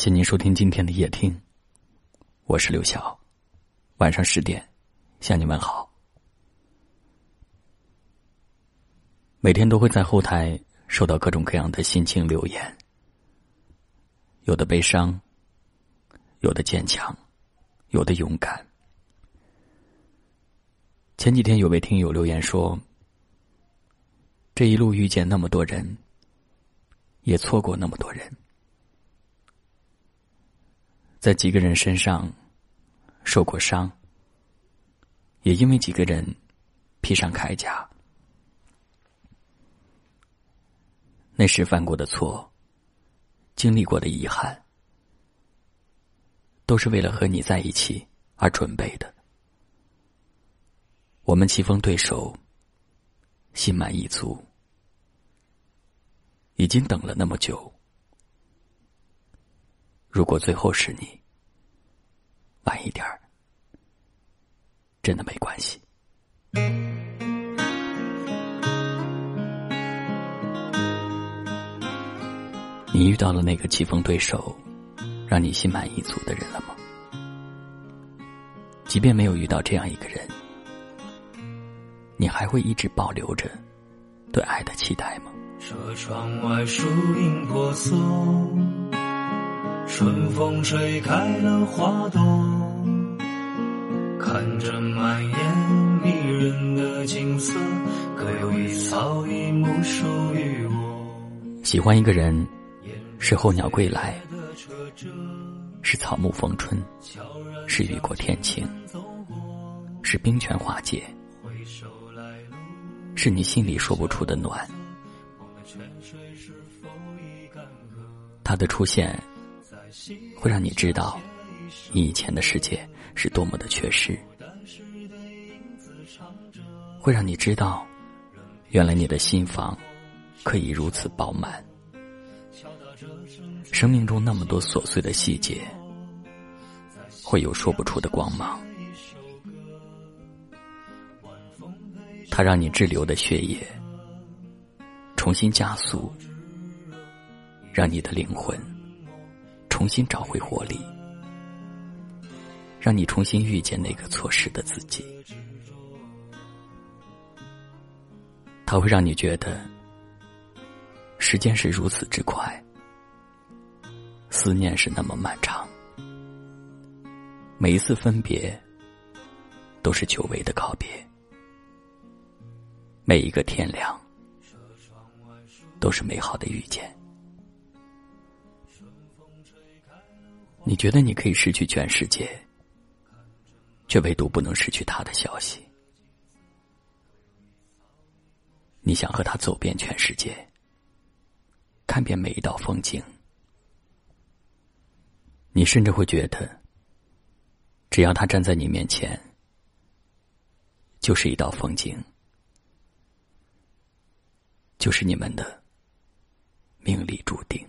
谢您收听今天的夜听，我是刘晓。晚上十点向你们好。每天都会在后台收到各种各样的心情留言，有的悲伤，有的坚强，有的勇敢。前几天有位听友留言说：“这一路遇见那么多人，也错过那么多人。”在几个人身上受过伤，也因为几个人披上铠甲，那时犯过的错，经历过的遗憾，都是为了和你在一起而准备的。我们棋逢对手，心满意足，已经等了那么久。如果最后是你，晚一点儿，真的没关系。你遇到了那个棋逢对手，让你心满意足的人了吗？即便没有遇到这样一个人，你还会一直保留着对爱的期待吗？车窗外树影婆娑。春风吹开了花朵，看着满眼迷人的景色，可有一草一木属于我。喜欢一个人，是候鸟归来，是草木逢春，是雨过天晴，是冰泉化解，是你心里说不出的暖。他的出现。会让你知道，你以前的世界是多么的缺失；会让你知道，原来你的心房可以如此饱满。生命中那么多琐碎的细节，会有说不出的光芒。它让你滞留的血液重新加速，让你的灵魂。重新找回活力，让你重新遇见那个错失的自己。它会让你觉得，时间是如此之快，思念是那么漫长。每一次分别，都是久违的告别；每一个天亮，都是美好的遇见。你觉得你可以失去全世界，却唯独不能失去他的消息。你想和他走遍全世界，看遍每一道风景。你甚至会觉得，只要他站在你面前，就是一道风景，就是你们的命里注定。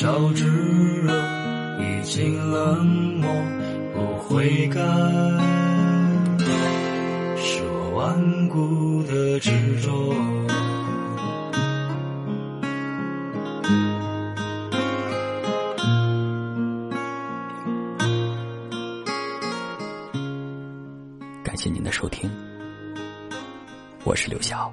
烧炙热，已经冷漠，不悔改，是我顽固的执着。感谢您的收听，我是刘晓。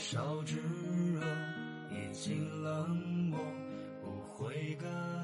少炙热，已经冷漠，不会干。